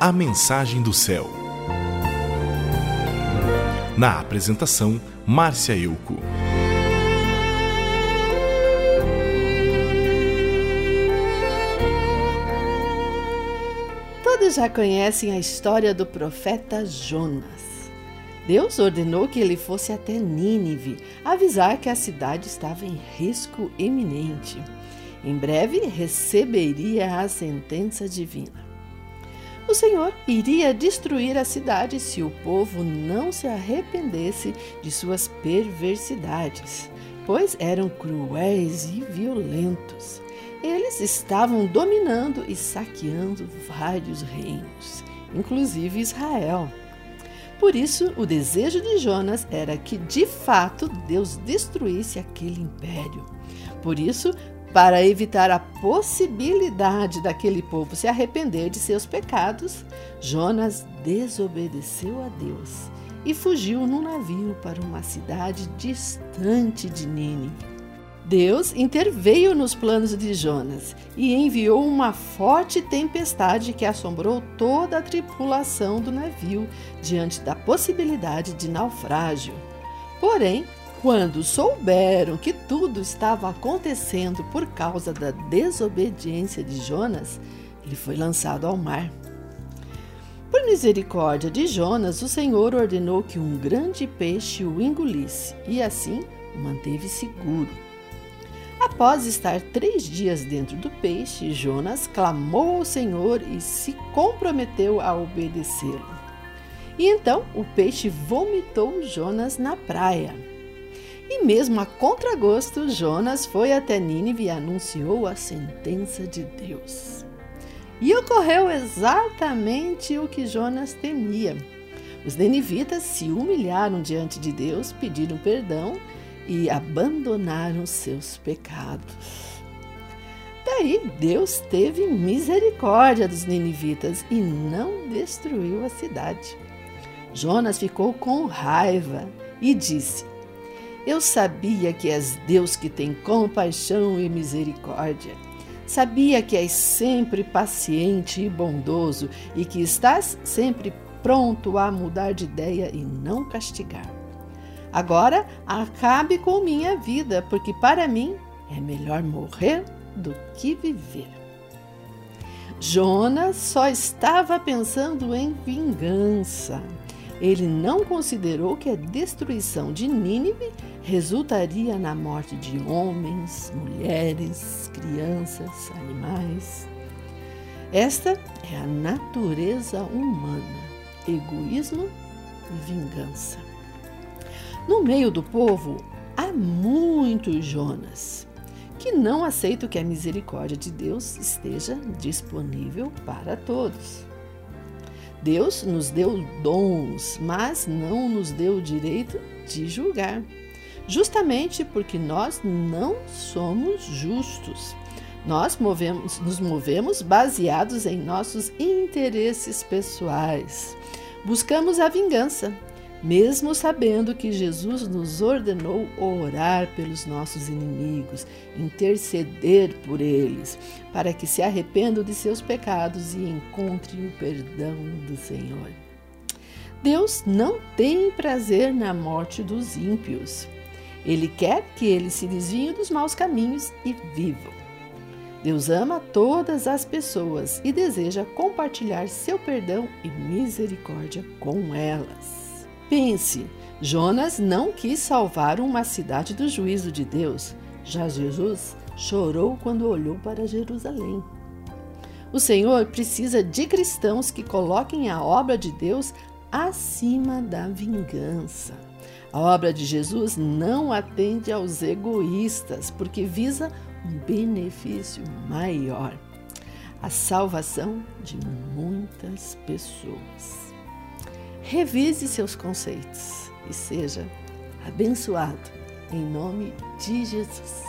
A Mensagem do Céu. Na apresentação, Márcia Euco. Todos já conhecem a história do profeta Jonas. Deus ordenou que ele fosse até Nínive avisar que a cidade estava em risco iminente. Em breve receberia a sentença divina. O Senhor iria destruir a cidade se o povo não se arrependesse de suas perversidades, pois eram cruéis e violentos. Eles estavam dominando e saqueando vários reinos, inclusive Israel. Por isso, o desejo de Jonas era que, de fato, Deus destruísse aquele império. Por isso, para evitar a possibilidade daquele povo se arrepender de seus pecados, Jonas desobedeceu a Deus e fugiu num navio para uma cidade distante de Nínive. Deus interveio nos planos de Jonas e enviou uma forte tempestade que assombrou toda a tripulação do navio diante da possibilidade de naufrágio. Porém, quando souberam que tudo estava acontecendo por causa da desobediência de Jonas, ele foi lançado ao mar. Por misericórdia de Jonas, o Senhor ordenou que um grande peixe o engolisse e assim o manteve seguro. Após estar três dias dentro do peixe, Jonas clamou ao Senhor e se comprometeu a obedecê-lo. E então o peixe vomitou Jonas na praia. E mesmo a contragosto, Jonas foi até Nínive e anunciou a sentença de Deus. E ocorreu exatamente o que Jonas temia. Os ninivitas se humilharam diante de Deus, pediram perdão e abandonaram seus pecados. Daí Deus teve misericórdia dos ninivitas e não destruiu a cidade. Jonas ficou com raiva e disse: eu sabia que és Deus que tem compaixão e misericórdia. Sabia que és sempre paciente e bondoso e que estás sempre pronto a mudar de ideia e não castigar. Agora acabe com minha vida, porque para mim é melhor morrer do que viver. Jonas só estava pensando em vingança. Ele não considerou que a destruição de Nínive resultaria na morte de homens, mulheres, crianças, animais. Esta é a natureza humana: egoísmo e vingança. No meio do povo há muitos Jonas que não aceitam que a misericórdia de Deus esteja disponível para todos. Deus nos deu dons, mas não nos deu o direito de julgar, justamente porque nós não somos justos. Nós movemos, nos movemos baseados em nossos interesses pessoais. Buscamos a vingança, mesmo sabendo que Jesus nos ordenou orar pelos nossos inimigos, interceder por eles, para que se arrependam de seus pecados e encontrem o perdão do Senhor. Deus não tem prazer na morte dos ímpios. Ele quer que eles se desviem dos maus caminhos e vivam. Deus ama todas as pessoas e deseja compartilhar seu perdão e misericórdia com elas. Pense, Jonas não quis salvar uma cidade do juízo de Deus. Já Jesus chorou quando olhou para Jerusalém. O Senhor precisa de cristãos que coloquem a obra de Deus acima da vingança. A obra de Jesus não atende aos egoístas, porque visa um benefício maior a salvação de muitas pessoas. Revise seus conceitos e seja abençoado em nome de Jesus.